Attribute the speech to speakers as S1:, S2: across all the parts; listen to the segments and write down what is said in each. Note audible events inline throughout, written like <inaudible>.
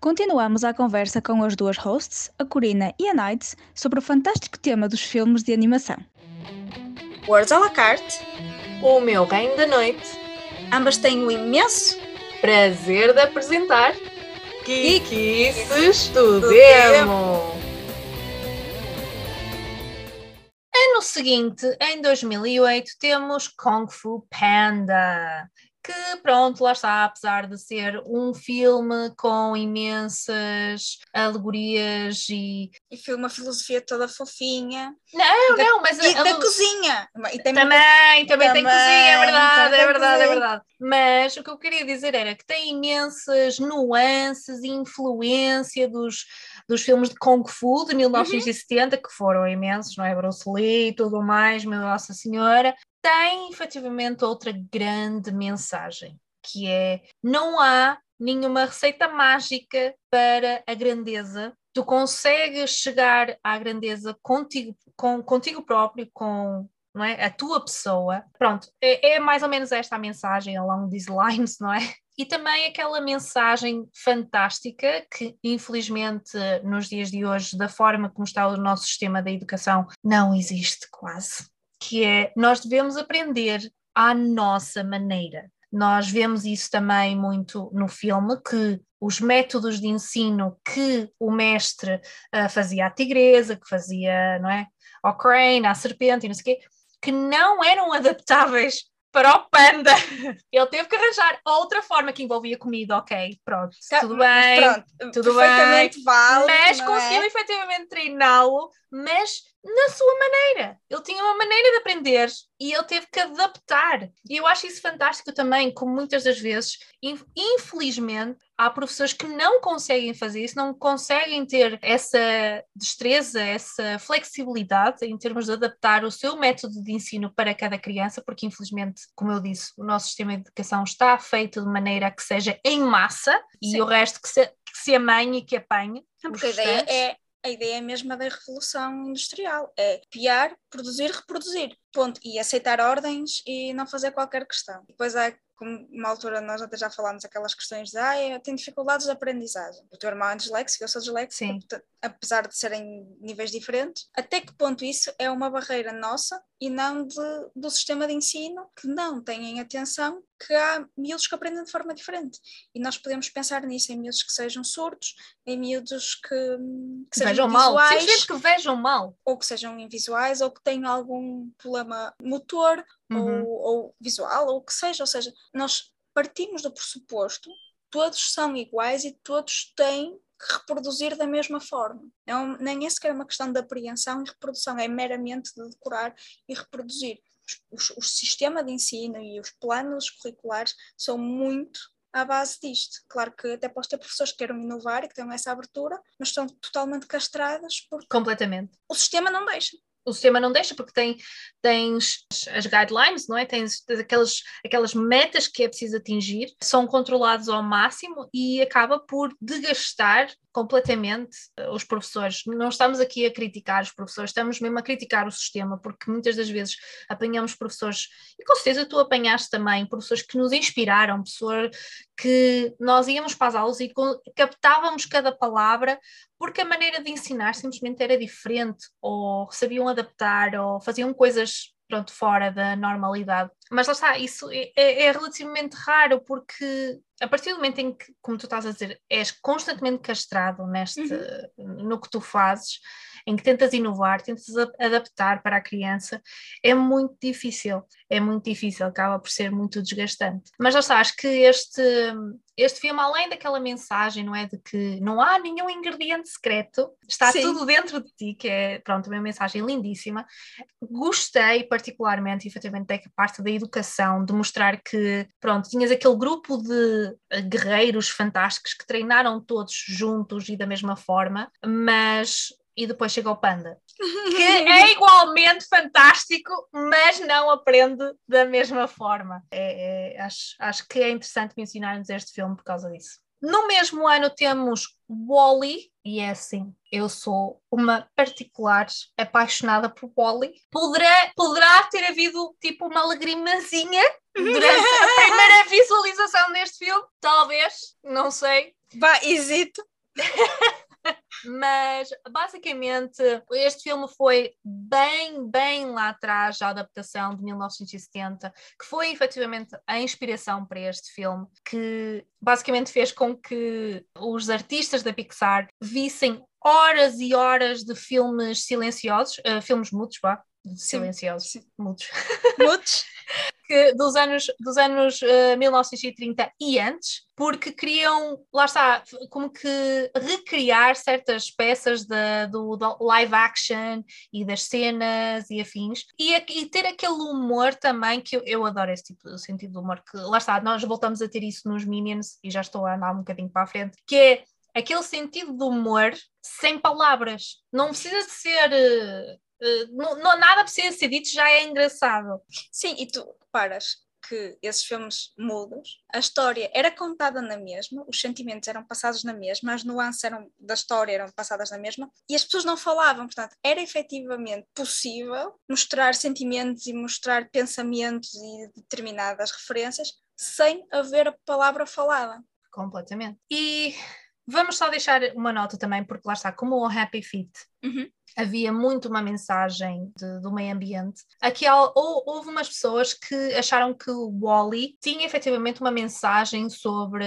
S1: Continuamos a conversa com as duas hosts, a Corina e a Night, sobre o fantástico tema dos filmes de animação.
S2: Words à la carte,
S3: O meu reino da noite.
S2: ambas têm o imenso
S3: Prazer de apresentar Kikices do
S2: do
S3: Demo. Ano seguinte, em 2008, temos Kung Fu Panda. Que pronto, lá está, apesar de ser um filme com imensas alegorias e.
S2: e foi uma filosofia toda fofinha.
S3: Não,
S2: Da-
S3: não, mas
S2: E
S3: a-
S2: da
S3: a-
S2: cozinha. E tem
S3: Também, também tem
S2: Também,
S3: cozinha, é verdade,
S2: também
S3: é verdade, é verdade. Mas o que eu queria dizer era que tem imensas nuances e influência dos, dos filmes de Kung Fu de 1970, que foram imensos, não é? Bruce Lee e tudo mais, meu Nossa Senhora. Tem efetivamente outra grande mensagem, que é não há nenhuma receita mágica para a grandeza. Tu consegues chegar à grandeza contigo, com, contigo próprio, com não é? a tua pessoa. Pronto, é, é mais ou menos esta a mensagem along these lines, não é? E também aquela mensagem fantástica que, infelizmente, nos dias de hoje, da forma como está o nosso sistema da educação, não existe quase. Que é nós devemos aprender à nossa maneira. Nós vemos isso também muito no filme, que os métodos de ensino que o mestre ah, fazia à tigresa, que fazia, não é? Ao crane, à serpente e não sei o quê, que não eram adaptáveis para o panda. <laughs> Ele teve que arranjar outra forma que envolvia comida, ok, pronto,
S2: Tá,
S3: tudo bem.
S2: Pronto,
S3: tudo
S2: perfeitamente válido.
S3: Mas
S2: não
S3: conseguiu
S2: é?
S3: efetivamente treiná-lo, mas na sua maneira. Ele tinha uma maneira de aprender e ele teve que adaptar. E eu acho isso fantástico também, como muitas das vezes, in- infelizmente, há professores que não conseguem fazer isso, não conseguem ter essa destreza, essa flexibilidade em termos de adaptar o seu método de ensino para cada criança, porque infelizmente, como eu disse, o nosso sistema de educação está feito de maneira que seja em massa
S2: Sim.
S3: e o resto que se, que se amanhe e que apanhe.
S2: Porque a ideia é a ideia mesma da revolução industrial é copiar, produzir, reproduzir. Ponto. E aceitar ordens e não fazer qualquer questão. Depois há, como uma altura nós até já falámos aquelas questões de ah, eu tenho dificuldades de aprendizagem. O teu irmão é disléxico, eu sou portanto, apesar de serem níveis diferentes, até que ponto isso é uma barreira nossa e não de- do sistema de ensino que não têm atenção que há miúdos que aprendem de forma diferente. E nós podemos pensar nisso, em miúdos que sejam surdos, em miúdos que, que sejam
S3: vejam mal,
S2: visuais,
S3: simplesmente que vejam mal.
S2: ou que sejam invisuais, ou que tenham algum problema motor,
S3: Uhum.
S2: ou, ou visual, ou o que seja. Ou seja, nós partimos do pressuposto, todos são iguais e todos têm que reproduzir da mesma forma. Não, nem é sequer uma questão de apreensão e reprodução, é meramente de decorar e reproduzir. Os- o sistema de ensino e os planos curriculares são muito à base disto. Claro que até posso ter professores que queiram inovar e que tenham essa abertura, mas estão totalmente castradas porque
S3: Completamente.
S2: o sistema não deixa.
S3: O sistema não deixa porque tem, tens as guidelines, não é? Tens, aquelas, aquelas metas que é preciso atingir, são controlados ao máximo e acaba por desgastar completamente eh, os professores. Não estamos aqui a criticar os professores, estamos mesmo a criticar o sistema, porque muitas das vezes apanhamos professores, e com certeza tu apanhaste também, professores que nos inspiraram, pessoas que nós íamos para as aulas e captávamos cada palavra porque a maneira de ensinar simplesmente era diferente, ou sabiam adaptar, ou faziam coisas pronto, fora da normalidade. Mas lá está, isso é, é- é relativamente raro, porque a partir do momento em que, como tu estás a dizer, és constantemente castrado neste, no que tu fazes, em que tentas inovar, tentas adaptar para a criança, é muito difícil, é muito difícil, acaba por ser muito desgastante. Mas está, acho que este, este filme, além daquela mensagem, não é, de que não há nenhum ingrediente secreto, está
S2: Sim.
S3: tudo dentro de ti, que é, pronto, uma mensagem lindíssima. Gostei particularmente, efetivamente, da parte da educação, de mostrar que, pronto, tinhas aquele grupo de guerreiros fantásticos que treinaram todos juntos e da mesma forma, mas e depois chega o panda, <laughs> que é igualmente fantástico, mas não aprende da mesma forma. É- é- acho, acho que é interessante mencionarmos este filme por causa disso. No mesmo ano temos Wally, e é assim, eu sou uma particular apaixonada por Wally. Poderá, poderá ter havido tipo uma lagrimazinha durante a <laughs> primeira visualização deste filme? Talvez, não sei.
S2: Vá, hesito. <laughs>
S3: Mas basicamente este filme foi bem, bem lá atrás, a adaptação de 1970, que foi efetivamente a inspiração para este filme, que basicamente fez com que os artistas da Pixar vissem horas e horas de filmes silenciosos, uh, filmes mudos, vá, silenciosos, sim. mudos.
S2: Mudos? <laughs>
S3: que dos anos, dos anos uh, 1930 e antes, porque queriam, lá está, como que recriar certas peças de, do, do live action e das cenas e afins, e, e ter aquele humor também, que eu, eu, adoro esse tipo de sentido de humor, que lá está, nós voltamos a ter isso nos Minions, e já estou a andar um bocadinho para a frente, que é aquele sentido de humor sem palavras. Não precisa de ser. Uh, não, não, nada precisa ser dito, já é engraçado.
S2: Sim, e tu paras que esses filmes mudos, a história era contada na mesma, os sentimentos eram passados na mesma, as nuances eram, da história eram passadas na mesma, e as pessoas não falavam, portanto, era efetivamente possível mostrar sentimentos e mostrar pensamentos e determinadas referências sem haver a palavra falada.
S3: Completamente. E Vamos só deixar uma nota também, porque lá está, como o Happy Feet
S2: uhum.
S3: havia muito uma mensagem de, do meio ambiente, aqui ou, houve umas pessoas que acharam que o Wally tinha efetivamente uma mensagem sobre,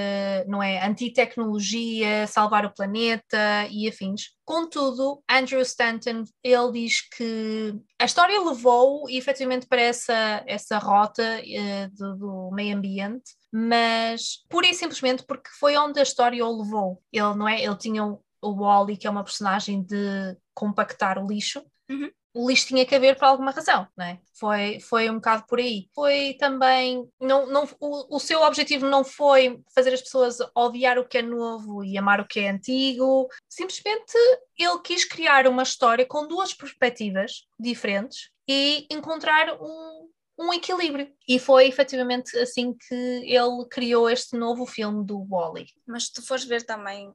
S3: não é, antitecnologia, salvar o planeta e afins. Contudo, Andrew Stanton, ele diz que a história levou efetivamente para essa, essa rota uh, do, do meio ambiente, mas pura e simplesmente porque foi onde a história o levou. Ele, não é? Ele tinha o, Wally, que é uma personagem de compactar o lixo,
S2: uhum
S3: o lixo tinha que haver por alguma razão, não é? Foi, foi um bocado por aí. Foi também, não, não, o, o seu objetivo não foi fazer as pessoas odiar o que é novo e amar o que é antigo, simplesmente ele quis criar uma história com duas perspectivas diferentes e encontrar um, um equilíbrio. E foi efetivamente assim que ele criou este novo filme do Wally.
S2: Mas se tu fores ver também,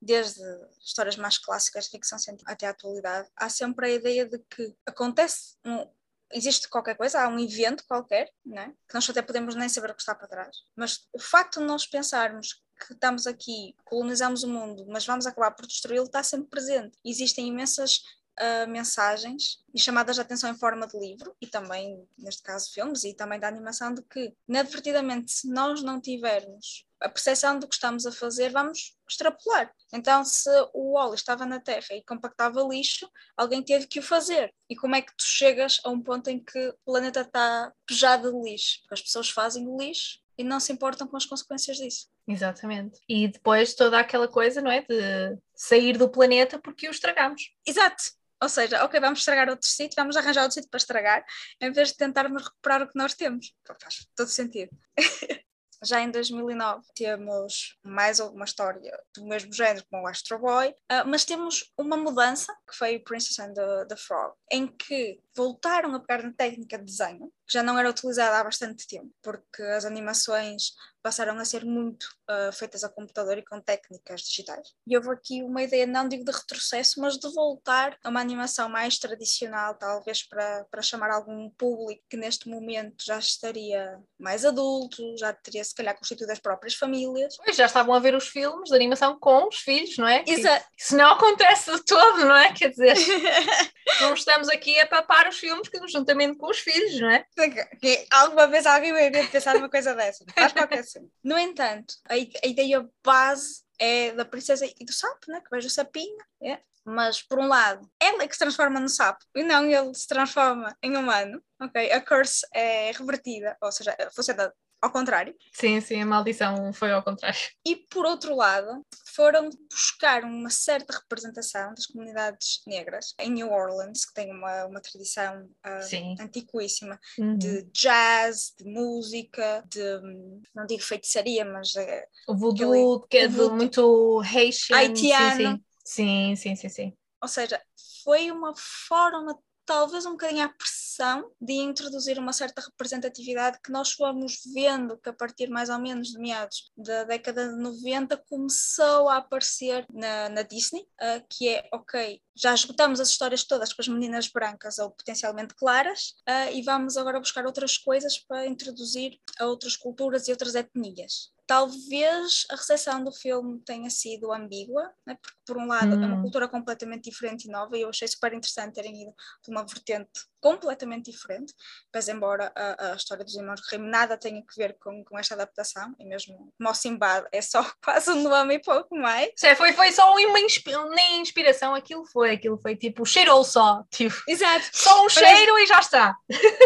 S2: desde histórias mais clássicas de ficção científica até a atualidade, há sempre a ideia de que acontece um, existe qualquer coisa, há um evento qualquer, né? que nós até podemos nem saber o que está para trás, mas o facto de nós pensarmos que estamos aqui, colonizamos o mundo, mas vamos acabar por destruí-lo, está sempre presente. Existem imensas uh, mensagens e chamadas de atenção em forma de livro e também, neste caso, filmes e também da animação, de que, inadvertidamente, se nós não tivermos a percepção do que estamos a fazer, vamos extrapolar. Então, se o Wally estava na Terra e compactava lixo, alguém teve que o fazer. E como é que tu chegas a um ponto em que o planeta está pejado de lixo? Porque as pessoas fazem o lixo e não se importam com as consequências disso.
S3: Exatamente. E depois toda aquela coisa, não é? De sair do planeta porque o estragamos.
S2: Exato. Ou seja, ok, vamos estragar outro sítio, vamos arranjar outro sítio para estragar, em vez de tentarmos recuperar o que nós temos. Faz todo sentido. <laughs> Já em 2009 temos mais alguma história do mesmo género como o Astro Boy, uh, mas temos uma mudança que foi o Princess and the, the Frog, em que voltaram a pegar na técnica de desenho, que já não era utilizada há bastante tempo, porque as animações passaram a ser muito uh, feitas a computador e com técnicas digitais. E houve aqui uma ideia, não digo de retrocesso, mas de voltar a uma animação mais tradicional, talvez para, para chamar algum público que neste momento já estaria mais adulto, já teria se calhar constituído as próprias famílias.
S3: Pois, já estavam a ver os filmes de animação com os filhos, não é?
S2: Exato.
S3: Isso não acontece de todo, não é? Quer dizer, <laughs> não estamos aqui a papar os filmes juntamente com os filhos, não é?
S2: Que alguma vez alguém vai pensar numa coisa dessa. Faz qualquer assim. No entanto, a, a ideia base é da princesa e do sapo, né? que vejo o sapinho, é? mas por um lado, ela é que se transforma no sapo e não ele se transforma em humano, ok? A curse é revertida, ou seja, funciona ao contrário.
S3: Sim, sim, a maldição foi ao contrário.
S2: E por outro lado, foram buscar uma certa representação das comunidades negras em New Orleans, que tem uma, uma tradição uh, antiquíssima uhum. de jazz, de música, de não digo feitiçaria, mas
S3: é o voodoo, que é muito Haitian,
S2: haitiano.
S3: Sim, sim, sim, sim, sim.
S2: Ou seja, foi uma forma talvez um bocadinho à pressão de introduzir uma certa representatividade que nós fomos vendo que a partir mais ou menos de meados da década de 90 começou a aparecer na, na Disney, uh, que é, ok, já esgotamos as histórias todas com as meninas brancas ou potencialmente claras uh, e vamos agora buscar outras coisas para introduzir a outras culturas e outras etnias talvez a recepção do filme tenha sido ambígua, né? porque por um lado é uma
S3: Hum.
S2: cultura completamente diferente e nova e eu achei super interessante terem ido de uma vertente completamente diferente, mas embora a, a história dos irmãos Grimm nada tenha que ver com, com esta adaptação, e mesmo como o Simbad é só <laughs> quase um nome e pouco mais,
S3: Sé, Foi, foi só uma inspi- nem inspiração, aquilo foi, aquilo foi tipo, cheirou só, tipo,
S2: exato,
S3: só um
S2: Parece-
S3: cheiro e já está,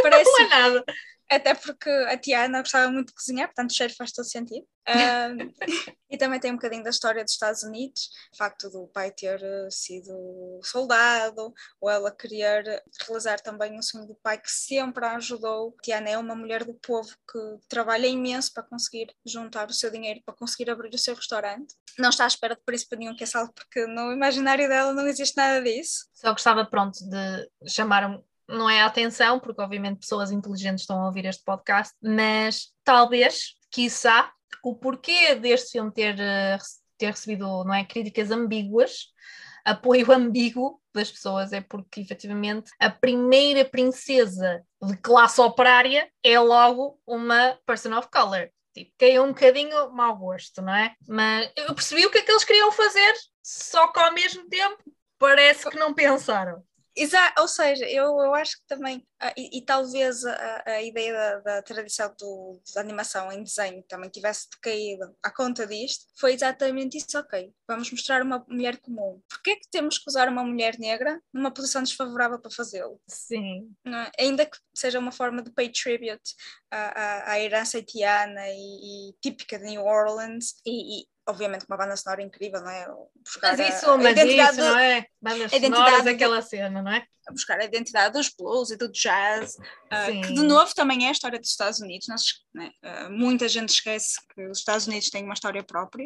S2: parece <laughs>
S3: não é nada.
S2: Até porque a Tiana gostava muito de cozinhar, portanto o cheiro faz todo sentido. Ahm, <laughs> e também tem um bocadinho da história dos Estados Unidos, o facto do pai ter eh, sido soldado, ou ela querer realizar também um sonho do pai que sempre a ajudou. A Tiana é uma mulher do povo que trabalha imenso para conseguir juntar o seu dinheiro, para conseguir abrir o seu restaurante. Não está à espera de príncipe nenhum que é salvo, porque no imaginário dela não existe nada disso.
S3: Só gostava, pronto, de chamar, um- não é atenção, porque obviamente pessoas inteligentes estão a ouvir este podcast, mas talvez, quiçá, o porquê deste filme ter, eh, ter recebido, não é, críticas ambíguas, <laughs> apoio ambíguo das pessoas, é porque efetivamente a primeira princesa de classe operária é logo uma person of color. Tipo, caiu um bocadinho mau gosto, não é? Mas eu percebi o que é que eles queriam fazer, só que ao mesmo tempo parece que não pensaram.
S2: Exato, ou seja, eu, eu acho que também, ah, e, e talvez a, a ideia da, da tradição do, da animação em desenho também tivesse decaído à conta disto, foi exatamente isso, ok, vamos mostrar uma mulher comum. Porquê é que temos que usar uma mulher negra numa posição desfavorável para fazê-lo?
S3: Sim.
S2: é? Ainda que seja uma forma de pay tribute à, à, à herança haitiana e, e típica de New Orleans, e, e, obviamente com uma banda sonora incrível, não é? Buscar
S3: Mas
S2: a-
S3: isso,
S2: a
S3: mas
S2: identidade
S3: isso,
S2: do-
S3: não é? Bandas
S2: a identidade
S3: sonoras,
S2: do-
S3: aquela cena, não é?
S2: a buscar a identidade dos blues e do jazz, ah, que de novo também é a história dos Estados Unidos. Nós, né, ah, muita gente esquece que os Estados Unidos têm uma história própria.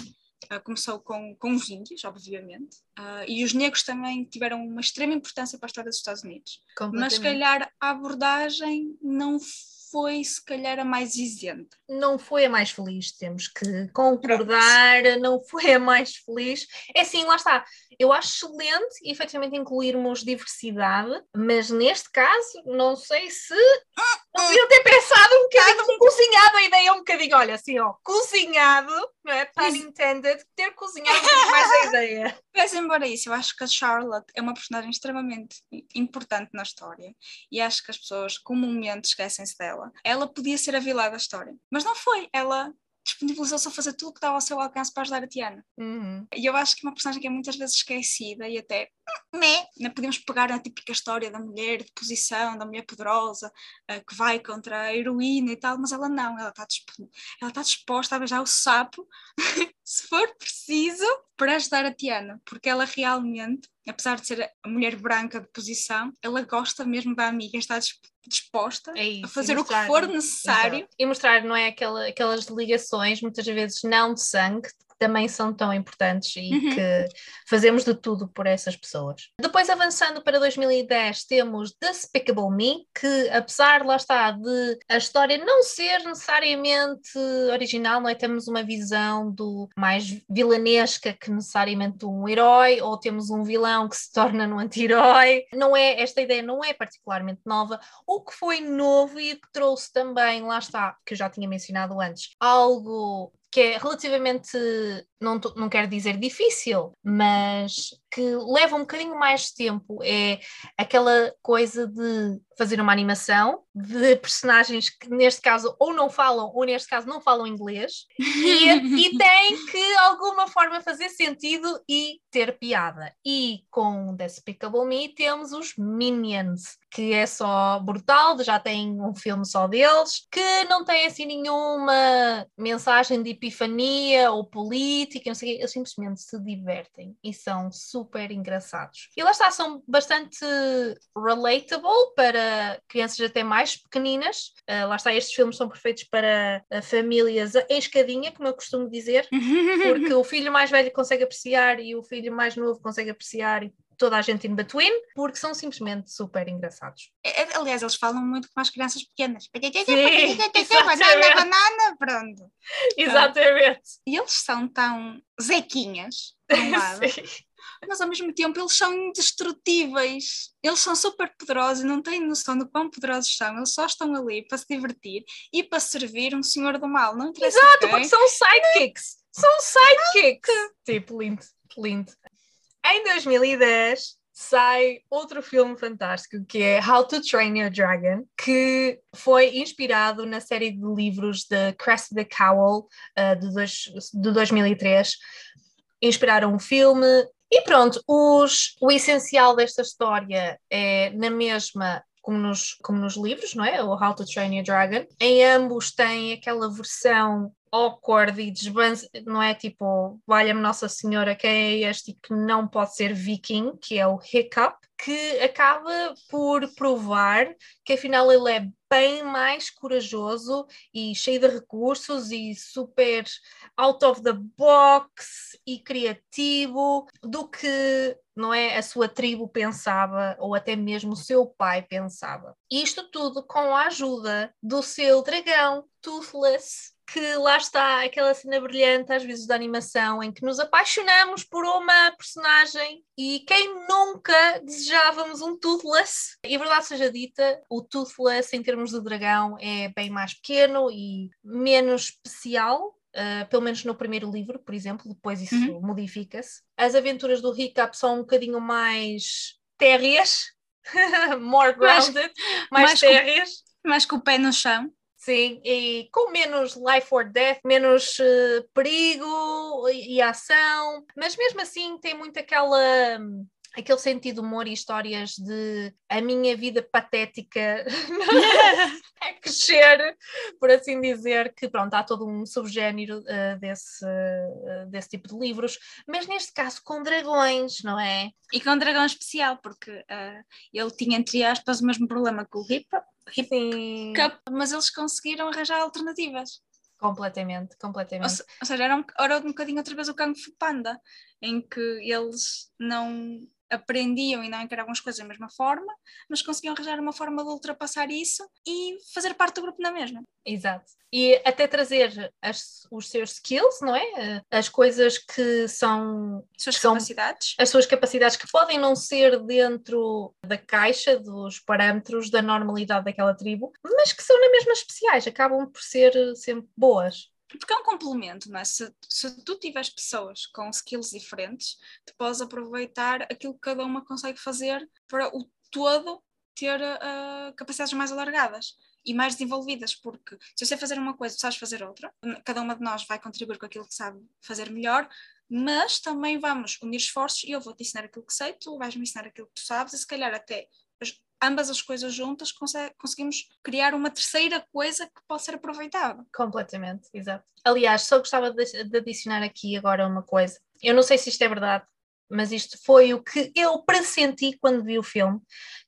S2: Ah, começou com, com os índios, obviamente, e os negros também tiveram uma extrema importância para a história dos Estados Unidos. Mas se calhar a abordagem não foi se calhar a mais isenta.
S3: não foi a mais feliz, temos que concordar, não foi a mais feliz. É assim, lá está. Eu acho excelente, efetivamente, incluirmos diversidade, mas neste caso, não sei se não deviam ter pensado um bocadinho, cozinhado a ideia um bocadinho, olha, assim, ó, cozinhado, não é? Pun intended, ter cozinhado um <laughs> mais a ideia.
S2: Mas embora isso, eu acho que a Charlotte é uma personagem extremamente importante na história e acho que as pessoas comumente esquecem-se dela. Ela podia ser a vilã da história, mas não foi. Ela disponibilizou-se a fazer tudo o que estava ao seu alcance para ajudar a Tiana.
S3: Uhum.
S2: E eu acho que é uma personagem que é muitas vezes esquecida e até né? Não podemos pegar na típica história da mulher de posição, da mulher poderosa eh, que vai contra a heroína e tal, mas ela não, ela está disp- ela está disposta a beijar o sapo se for preciso para ajudar a Tiana, porque ela realmente, apesar de ser a mulher branca de posição, ela gosta mesmo da amiga, está dis- disposta
S3: É isso,
S2: a fazer o que for necessário.
S3: Exato. E mostrar, não é, aquela, aquelas ligações, muitas vezes não de sangue, também são tão importantes e
S2: Uhum.
S3: que fazemos de tudo por essas pessoas. Depois, avançando para 2010, temos Despicable Me, que apesar, lá está, de a história não ser necessariamente original, não é? Temos uma visão do mais vilanesca que necessariamente um herói, ou temos um vilão que se torna num anti-herói. Não é, esta ideia não é particularmente nova. O que foi novo e que trouxe também, lá está, que eu já tinha mencionado antes, algo que é relativamente, não, não quero dizer difícil, mas que leva um bocadinho mais de tempo, é aquela coisa de fazer uma animação de personagens que neste caso ou não falam, ou neste caso não falam inglês, e, e <laughs> tem que de alguma forma fazer sentido e ter piada. E com Despicable Me temos os Minions, que é só brutal, já tem um filme só deles, que não tem assim nenhuma mensagem de epifania ou política, não sei o quê, eles simplesmente se divertem e são super engraçados. E lá está, são bastante relatable para crianças até mais pequeninas. Ah, lá está, estes filmes são perfeitos para ah, famílias em escadinha, como eu costumo dizer, <laughs> porque o filho mais velho consegue apreciar e o filho mais novo consegue apreciar e toda a gente in between, porque são simplesmente super engraçados.
S2: É, é, Aliás, eles falam muito com as crianças pequenas. banana, <laughs>
S3: exatamente.
S2: banana, pronto.
S3: Exatamente.
S2: E eles são tão zequinhas, por um <laughs> lado,
S3: Sim.
S2: Mas ao mesmo tempo eles são indestrutíveis. Eles são super poderosos e não têm noção do quão poderosos são. Eles só estão ali para se divertir e para servir um senhor do mal. Não interessa
S3: Exato, porque são sidekicks. São sidekicks. Tipo, lindo, lindo. Em 2010 sai outro filme fantástico que é How to Train Your Dragon, que foi inspirado na série de livros de Cressida Cowell uh, de, dois, de 2003. Inspiraram um filme e pronto, os, o essencial desta história é na mesma como nos, como nos livros, não é? O How to Train Your Dragon. Em ambos tem aquela versão awkward e desbança, não é? Tipo, valha-me Nossa Senhora, quem é este que não pode ser viking, que é o Hiccup, que acaba por provar que afinal ele é bem mais corajoso e cheio de recursos e super out of the box e criativo do que não é a sua tribo pensava ou até mesmo o seu pai pensava. Isto tudo com a ajuda do seu dragão Toothless que lá está aquela cena brilhante, às vezes, da animação, em que nos apaixonamos por uma personagem e quem nunca desejávamos um Toothless? E a verdade seja dita, o Toothless, em termos de dragão, é bem mais pequeno e menos especial. Uh, pelo menos no primeiro livro, por exemplo, depois isso
S2: Uhum.
S3: modifica-se. As aventuras do Hiccup são um bocadinho mais térreas, <laughs> more
S2: Mais-
S3: grounded, mais,
S2: mais com-
S3: térreas.
S2: Mas com o pé no chão.
S3: Sim, e com menos life or death, menos eh, perigo e, e ação, mas mesmo assim tem muito aquela, hum, aquele sentido de humor e histórias de a minha vida patética a <laughs> <laughs> crescer, por assim dizer, que pronto, há todo um subgénero eh, desse, eh, desse tipo de livros, mas neste caso com dragões, não é?
S2: E com um dragão especial, porque ah, ele tinha, entre aspas, o mesmo problema que o Hip
S3: Sim,
S2: Cup, mas eles conseguiram arranjar alternativas.
S3: completamente,
S2: Ou,
S3: completamente.
S2: se- ou seja, era um, era um bocadinho outra vez o Kung Fu Panda, em que eles não aprendiam e não encaravam as coisas da mesma forma, mas conseguiam arranjar uma forma de ultrapassar isso e fazer parte do grupo na mesma.
S3: Exato. E até trazer as- os seus skills, não é? Eh, As coisas que são
S2: As suas
S3: São-
S2: capacidades.
S3: as suas capacidades que podem não ser dentro da caixa dos parâmetros da normalidade daquela tribo, mas que são na mesma especiais, acabam por ser sempre boas.
S2: Porque é um complemento, não é? Se, se tu tiveres pessoas com skills diferentes, tu podes aproveitar aquilo que cada uma consegue fazer para o todo ter ah, capacidades mais alargadas e mais desenvolvidas, porque se eu sei fazer uma coisa, tu sabes fazer outra, cada uma de nós vai contribuir com aquilo que sabe fazer melhor, mas também vamos unir esforços e eu vou-te ensinar aquilo que sei, tu vais-me ensinar aquilo que tu sabes, e se calhar até ambas as coisas juntas conse- conseguimos criar uma terceira coisa que pode ser aproveitada.
S3: Completamente, exato. Aliás, só gostava de adicionar aqui agora uma coisa. Eu não sei se isto é verdade, mas isto foi o que eu pressenti quando vi o filme,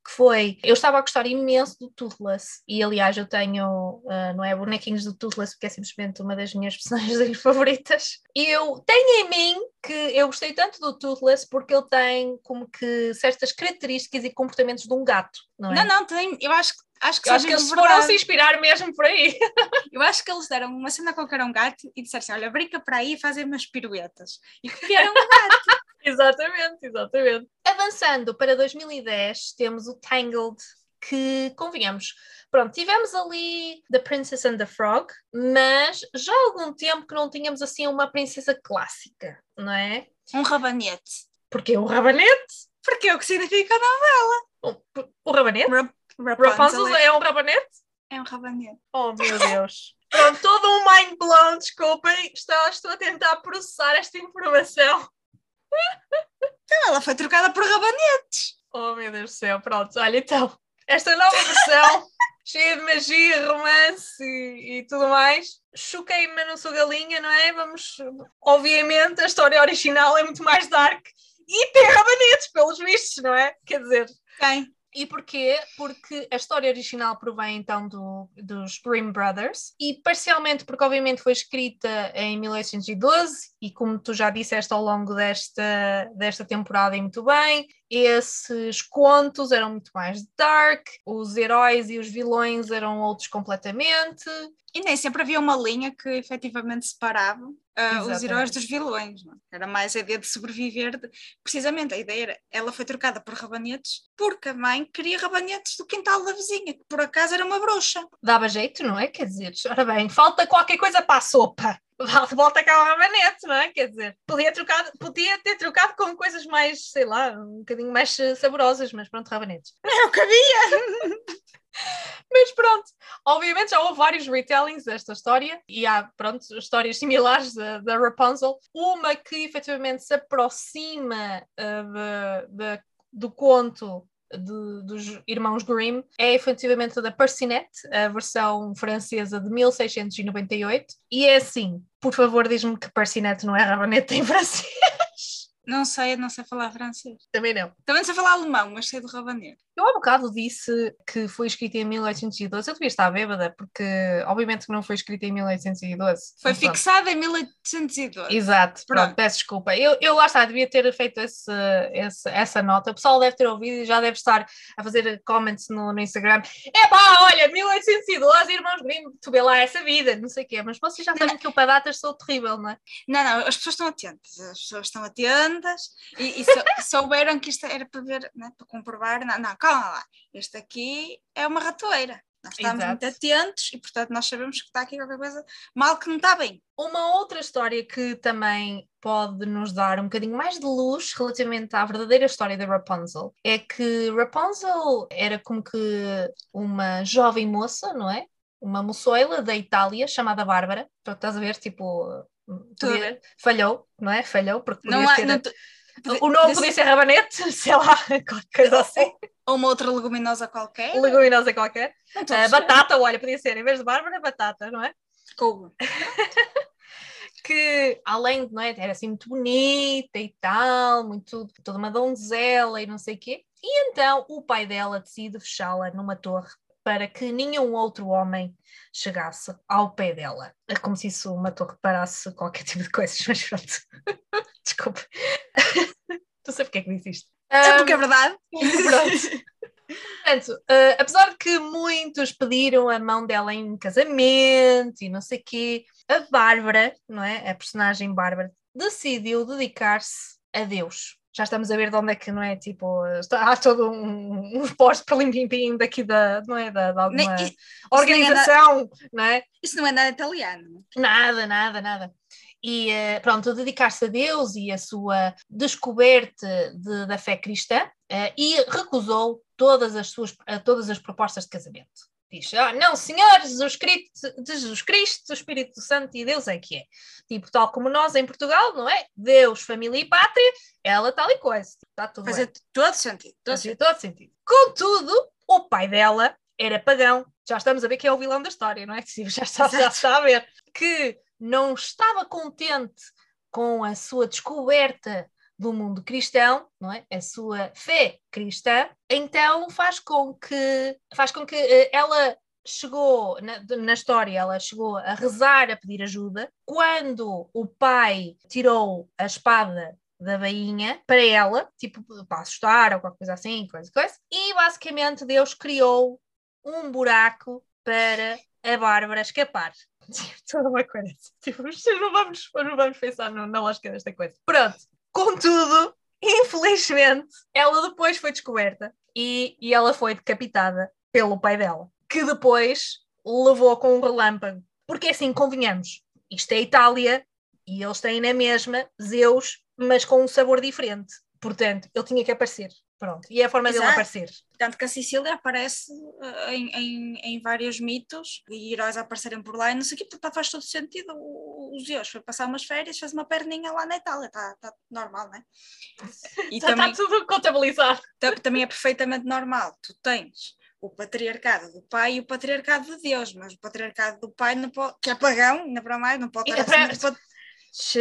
S3: que foi, eu estava a gostar imenso do Toothless, e aliás eu tenho, ah, não é, bonequinhos do Toothless, porque é simplesmente uma das minhas <laughs> personagens favoritas, e eu tenho em mim que eu gostei tanto do Toothless porque ele tem como que certas características e comportamentos de um gato, não é?
S2: Não, não, tem, eu acho, que- acho que
S3: Eu acho que eles
S2: de
S3: foram
S2: verdade.
S3: se inspirar mesmo por aí. <laughs>
S2: Eu acho que eles deram uma cena qualquer a um gato e disseram assim: olha, brinca para aí e fazem umas piruetas. E copiaram o gato. <laughs>
S3: Exatamente, exatamente. Avançando para 2010, temos o Tangled, que convenhamos. Pronto, tivemos ali The Princess and the Frog, mas já há algum tempo que não tínhamos assim uma princesa clássica, não é?
S2: um rabanete.
S3: Porque o Rabanete,
S2: Porque é o que significa não?
S3: o, o Rabanete,
S2: Rapunzel
S3: Rapunzel
S2: é,
S3: é um Rabanete?
S2: é um rabanete.
S3: Oh meu Deus. Pronto, todo um mind blown, desculpem, estou, estou a tentar processar esta informação.
S2: Então, ela foi trocada por rabanetes.
S3: Oh meu Deus do céu, pronto, olha então, esta nova versão, <laughs> cheia de magia, romance e, e tudo mais, choquei-me, mas não sou galinha, não é? Vamos, obviamente, a história original é muito mais dark e tem rabanetes, pelos vistos, não é? Quer dizer,
S2: Quem?
S3: E porquê? Porque a história original provém então do, dos Grimm Brothers e parcialmente porque obviamente foi escrita em 1812 e como tu já disseste ao longo desta, desta temporada e muito bem, esses contos eram muito mais dark, os heróis e os vilões eram outros completamente.
S2: E nem sempre havia uma linha que efetivamente separava uh, os heróis dos vilões. Não? É? Era mais a ideia de sobreviver. De... Precisamente, a ideia era, ela foi trocada por rabanetes porque a mãe queria rabanetes do quintal da vizinha, que por acaso era uma bruxa.
S3: Dava jeito, não é? Quer dizer, ora bem, falta qualquer coisa para a sopa. Volta cá o rabanete, não é? Quer dizer, podia, podia ter trocado com coisas mais, sei lá, um bocadinho mais saborosas, mas pronto, rabanetes. <laughs>
S2: O que havia!
S3: Mas pronto, obviamente já houve vários retellings desta história e há, pronto, histórias similares da, Rapunzel. Uma que efetivamente se aproxima uh, de, de, do conto de, dos irmãos Grimm é efetivamente da Percinette, a versão francesa de 1698. E é assim, por favor, diz-me que Percinette não é rabanete em <laughs> francês.
S2: Não sei, não sei falar francês.
S3: Também não.
S2: Também não sei falar alemão, mas sei do rabanete.
S3: Eu há bocado disse que foi escrita em 1812. Eu devia estar bêbada, porque obviamente não foi escrita em 1812.
S2: Foi fixada em 1812.
S3: Exato, pronto, pronto peço desculpa. Eu, eu lá está, devia ter feito esse, esse, essa nota. O pessoal deve ter ouvido e já deve estar a fazer comments no, no Instagram. Epá, olha, 1812, irmãos Grimm, tu vê lá essa vida, não sei o quê. Mas vocês já sabem que eu para datas sou terrível, não é?
S2: Não, não, as pessoas estão atentas. As pessoas estão atentas e, e sou, <laughs> souberam que isto era para ver, né, para comprovar. Não, não calma lá, este aqui é uma ratoeira. Nós estamos Exato. muito atentos e, portanto, nós sabemos que está aqui qualquer coisa mal que não está bem.
S3: Uma outra história que também pode nos dar um bocadinho mais de luz relativamente à verdadeira história da Rapunzel é que Rapunzel era como que uma jovem moça, não é? Uma moçoila da Itália chamada Bárbara. Então, estás a ver, tipo, podia, falhou, não é? Falhou, porque
S2: não há,
S3: ter...
S2: não,
S3: o nome podia ser rabanete, <laughs> sei lá, qualquer coisa <laughs> assim.
S2: Ou uma outra leguminosa qualquer.
S3: Leguminosa qualquer. Uh, batata, olha, podia ser, em vez de Bárbara, batata, não é?
S2: Couve. <laughs>
S3: que além de, não é, era assim muito bonita e tal, muito, toda uma donzela e não sei o quê. E então o pai dela decide fechá-la numa torre para que nenhum outro homem chegasse ao pé dela. É como se isso uma torre parasse qualquer <laughs> tipo de coisas, mas pronto. <laughs> Desculpa. Não sei porque é que disse isto.
S2: É porque é verdade. <laughs>
S3: Pronto. Portanto, uh, apesar de que muitos pediram a mão dela em casamento e não sei o quê, a Bárbara, não é? A personagem Bárbara, decidiu dedicar-se a Deus já estamos a ver de onde é que não é tipo há todo um, um posto para limpim daqui da não é da, de alguma Nem, organização não é, não é,
S2: isso não é nada italiano
S3: nada nada nada e uh, pronto dedicar-se a Deus e a sua descoberta de, da fé cristã uh, e recusou todas as suas todas as propostas de casamento diz, ah, não, Senhor, Jesus Cristo, Jesus Cristo, o Espírito Santo e Deus é que é. Tipo, tal como nós em Portugal, não é? Deus, família e pátria, ela tal e coisa. Está tudo
S2: Faz todo sentido.
S3: Todo, sentido. todo sentido. Contudo, o pai dela era pagão. Já estamos a ver que é o vilão da história, não é? <laughs> Já está, já está a ver. Que não estava contente com a sua descoberta do mundo cristão, não é? A sua fé cristã, então faz com que faz com que uh, ela chegou na, na, história, ela chegou a rezar, a pedir ajuda. Quando o pai tirou a espada da bainha para ela, tipo para assustar ou qualquer coisa assim, coisa, coisa, e basicamente Deus criou um buraco para a Bárbara escapar. Toda uma coisa. Tipo, não vamos, não vamos pensar no, na lógica desta coisa. Pronto, Contudo, infelizmente, ela depois foi descoberta e, e ela foi decapitada pelo pai dela, que depois levou com um relâmpago. Porque assim, convenhamos, isto é Itália e eles têm na mesma Zeus, mas com um sabor diferente. Portanto, ele tinha que aparecer. Pronto, e é a forma Exato. dele aparecer.
S2: Tanto que a Sicília aparece uh, em, em, em, vários mitos e heróis aparecerem por lá e não sei o que, porque faz todo sentido. O, o Zeus foi passar umas férias, fez uma perninha lá na Itália, está tá normal, não é?
S3: E tá, também, tá tudo contabilizado.
S2: Também é perfeitamente normal. Tu tens o patriarcado do pai e o patriarcado de Deus, mas o patriarcado do pai não pode, que é pagão, ainda para mais, não pode estar acima do,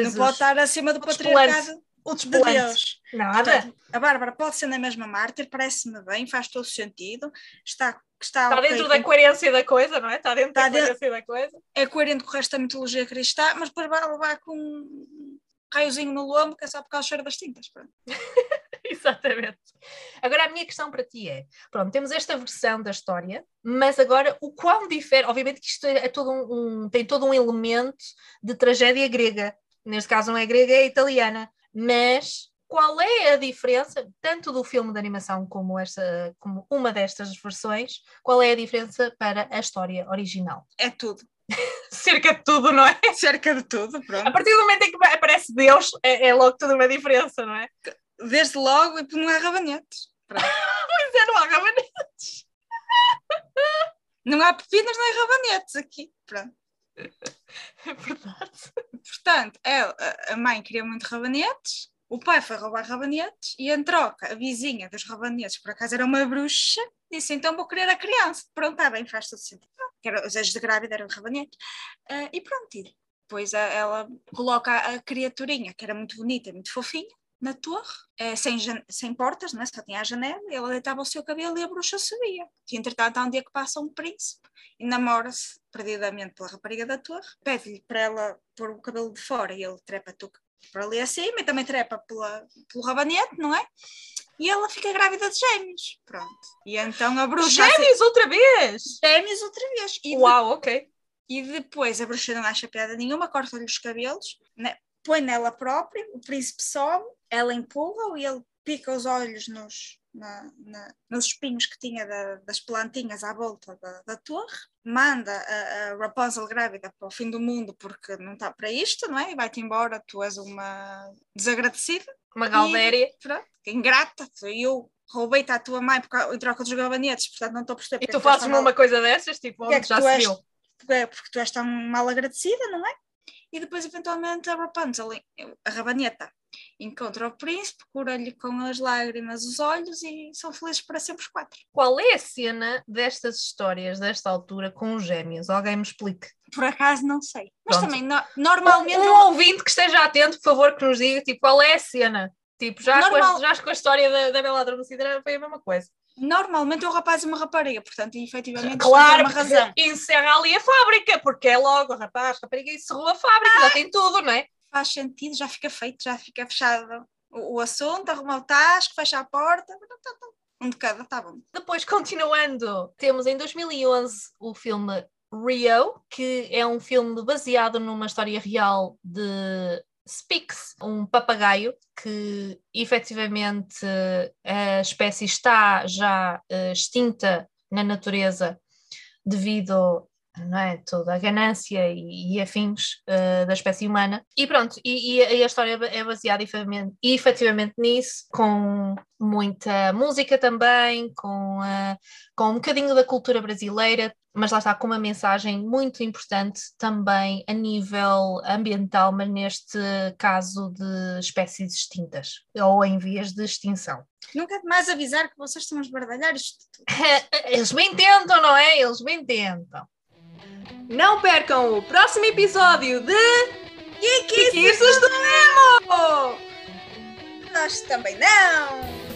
S2: não pode estar acima do patriarcado
S3: o
S2: de. Deus.
S3: Nada.
S2: Portanto, a Bárbara pode ser na mesma mártir, parece-me bem, faz todo sentido. Está, está,
S3: Está dentro
S2: com-
S3: da coerência da coisa, não é? Está dentro
S2: Está
S3: da
S2: dentro-
S3: coerência da coisa.
S2: é coerente com o resto da mitologia cristã, mas depois vai levar com um raiozinho no lombo, que é só por causa do cheiro das tintas. Pronto. <laughs>
S3: Exatamente. Agora a minha questão para ti é: pronto, temos esta versão da história, mas agora o quão difere, obviamente que isto é, é todo um, um- tem todo um elemento de tragédia grega. Neste caso não é grega, é italiana. Mas qual é a diferença, tanto do filme de animação como, esta, como uma destas versões, qual é a diferença para a história original?
S2: É tudo. <laughs>
S3: Cerca de tudo, não é?
S2: Cerca de tudo,
S3: A
S2: pronto.
S3: partir do momento em que aparece Deus, é, é logo tudo uma diferença, não é?
S2: Desde logo, e não há rabanetes. <laughs>
S3: Pois é, não há gabanetes.
S2: Não há pepinas nem rabanetes aqui. Pronto.
S3: É verdade.
S2: Portanto, ela- a- mãe queria muito rabanetes, o pai foi roubar rabanetes e, em troca, a vizinha dos rabanetes, por acaso era uma bruxa, disse: Então vou querer a criança. Pronto, está bem, faz todo sentido. Que os ex de grávida eram rabanetes. Ah, e pronto, e depois a- ela coloca a, a criaturinha, que era muito bonita muito fofinha, na torre, eh, sem, sem portas, não é? só tinha a janela, ela deitava o seu cabelo e a bruxa subia. E entretanto, há um dia que passa um príncipe e namora-se perdidamente pela rapariga da torre, pede-lhe para ela pôr o cabelo de fora e ele trepa tu para ali acima e também trepa pela, pelo rabanete, não é? E ela fica grávida de gêmeos, pronto. E então a bruxa...
S3: Gêmeos outra vez!
S2: Gêmeos outra vez. E, de-
S3: Uau, ok.
S2: e depois a bruxa não acha piada nenhuma, corta-lhe os cabelos, né? põe nela própria, o príncipe sobe, ela empurra e ele pica os olhos nos, na- na- nos espinhos que tinha da- das plantinhas à volta da, da torre, manda a, a Rapunzel grávida para o fim do mundo porque não está para isto, não é? E vai-te embora, tu és uma desagradecida,
S3: Uma galdéria.
S2: pronto, ingrata, eu roubei-te à tua mãe porque, em troca dos gabanetes, portanto não estou a perceber.
S3: E tu fazes-me uma coisa dessas, tipo,
S2: é
S3: onde
S2: que
S3: já
S2: tu
S3: se
S2: és-
S3: viu.
S2: é porque tu és tão mal agradecida, não é? E depois, eventualmente, a Rapunzel, a rabaneta, encontra o príncipe, cura-lhe com as lágrimas os olhos e são felizes para sempre os quatro.
S3: Qual é a cena destas histórias, desta altura, com os gêmeos? Alguém me explique.
S2: Por acaso, não sei. Mas
S3: Pronto.
S2: também, no- normalmente,
S3: Um ouvinte que esteja atento, por favor, que nos diga, tipo, qual é a cena? Tipo, já, com,
S2: Normal.
S3: a, já com a história da, da Bela Adormecida foi a mesma coisa.
S2: Normalmente é um rapaz e uma rapariga, portanto, efetivamente, isto
S3: Claro,
S2: tem uma razão.
S3: encerra ali a fábrica, porque é logo, rapaz, rapariga encerrou a fábrica, já tem tudo, não é?
S2: Faz sentido, já fica feito, já fica fechado o, o assunto, arruma o tasco, fecha a porta, tá, tá. um de cada, tá bom.
S3: Depois, continuando, temos em 2011 o filme Rio, que é um filme baseado numa história real de Spix, um papagaio que efetivamente a espécie está já eh, extinta na natureza devido não é, toda a ganância e, e afins eh, da espécie humana. E pronto, e, e a- e a história é baseada efetivamente, efetivamente nisso, com muita música também, com, eh, com um bocadinho da cultura brasileira, mas lá está com uma mensagem muito importante também a nível ambiental, mas neste caso de espécies extintas ou em vias de extinção.
S2: Nunca é demais avisar que vocês estão a esbardalhar isto tudo. <laughs>
S3: Eles bem tentam, não é? Eles bem tentam. Não percam o próximo episódio de Geekices do Nemo!
S2: Nós também não!